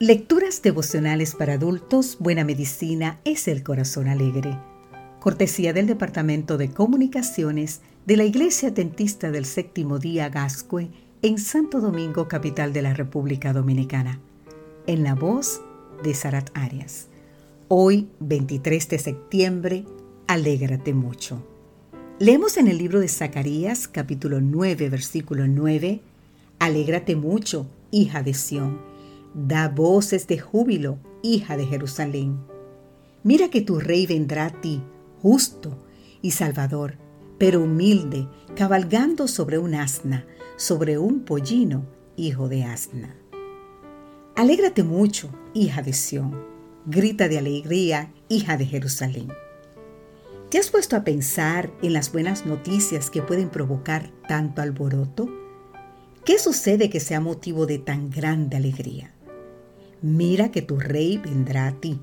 Lecturas devocionales para adultos, Buena Medicina es el Corazón Alegre. Cortesía del Departamento de Comunicaciones de la Iglesia Dentista del Séptimo Día Gascue en Santo Domingo, capital de la República Dominicana. En la voz de Sarat Arias. Hoy, 23 de septiembre, alégrate mucho. Leemos en el libro de Zacarías, capítulo 9, versículo 9, Alégrate mucho, hija de Sión Da voces de júbilo, hija de Jerusalén. Mira que tu rey vendrá a ti, justo y salvador, pero humilde, cabalgando sobre un asna, sobre un pollino, hijo de asna. Alégrate mucho, hija de Sión. Grita de alegría, hija de Jerusalén. ¿Te has puesto a pensar en las buenas noticias que pueden provocar tanto alboroto? ¿Qué sucede que sea motivo de tan grande alegría? Mira que tu rey vendrá a ti.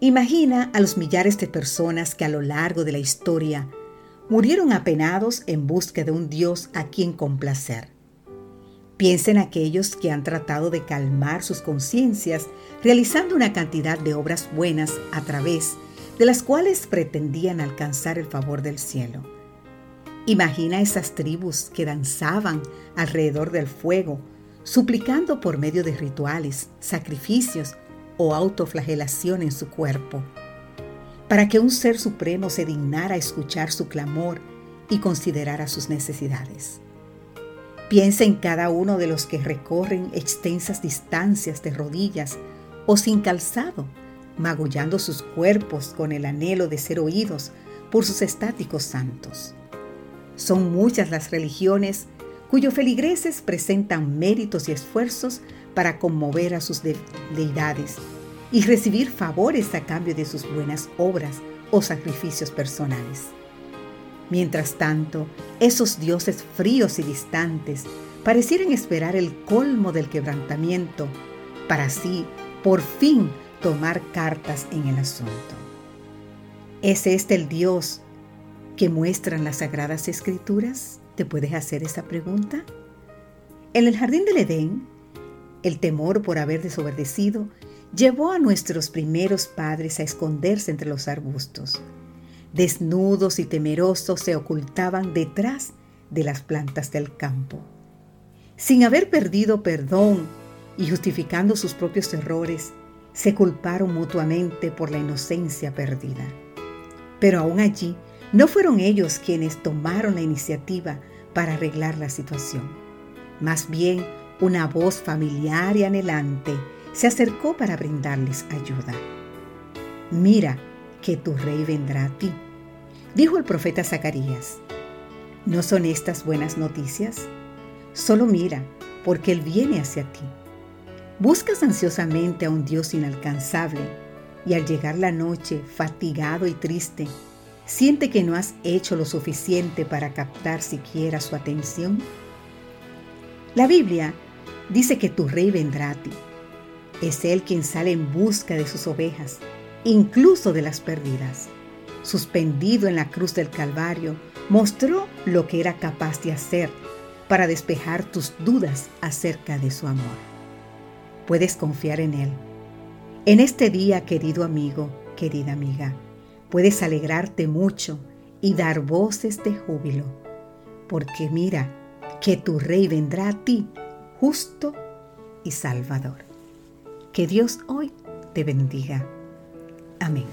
Imagina a los millares de personas que a lo largo de la historia murieron apenados en busca de un Dios a quien complacer. Piensa en aquellos que han tratado de calmar sus conciencias realizando una cantidad de obras buenas a través de las cuales pretendían alcanzar el favor del cielo. Imagina esas tribus que danzaban alrededor del fuego suplicando por medio de rituales, sacrificios o autoflagelación en su cuerpo, para que un ser supremo se dignara a escuchar su clamor y considerara sus necesidades. Piensa en cada uno de los que recorren extensas distancias de rodillas o sin calzado, magullando sus cuerpos con el anhelo de ser oídos por sus estáticos santos. Son muchas las religiones cuyos feligreses presentan méritos y esfuerzos para conmover a sus deidades y recibir favores a cambio de sus buenas obras o sacrificios personales. Mientras tanto, esos dioses fríos y distantes parecieran esperar el colmo del quebrantamiento para así, por fin, tomar cartas en el asunto. ¿Es este el Dios que muestran las sagradas escrituras? ¿Te puedes hacer esa pregunta? En el jardín del Edén, el temor por haber desobedecido llevó a nuestros primeros padres a esconderse entre los arbustos. Desnudos y temerosos se ocultaban detrás de las plantas del campo. Sin haber perdido perdón y justificando sus propios errores, se culparon mutuamente por la inocencia perdida. Pero aún allí no fueron ellos quienes tomaron la iniciativa para arreglar la situación. Más bien, una voz familiar y anhelante se acercó para brindarles ayuda. Mira que tu rey vendrá a ti, dijo el profeta Zacarías. ¿No son estas buenas noticias? Solo mira, porque Él viene hacia ti. Buscas ansiosamente a un Dios inalcanzable y al llegar la noche, fatigado y triste, ¿Siente que no has hecho lo suficiente para captar siquiera su atención? La Biblia dice que tu rey vendrá a ti. Es Él quien sale en busca de sus ovejas, incluso de las perdidas. Suspendido en la cruz del Calvario, mostró lo que era capaz de hacer para despejar tus dudas acerca de su amor. Puedes confiar en Él. En este día, querido amigo, querida amiga, puedes alegrarte mucho y dar voces de júbilo, porque mira que tu rey vendrá a ti, justo y salvador. Que Dios hoy te bendiga. Amén.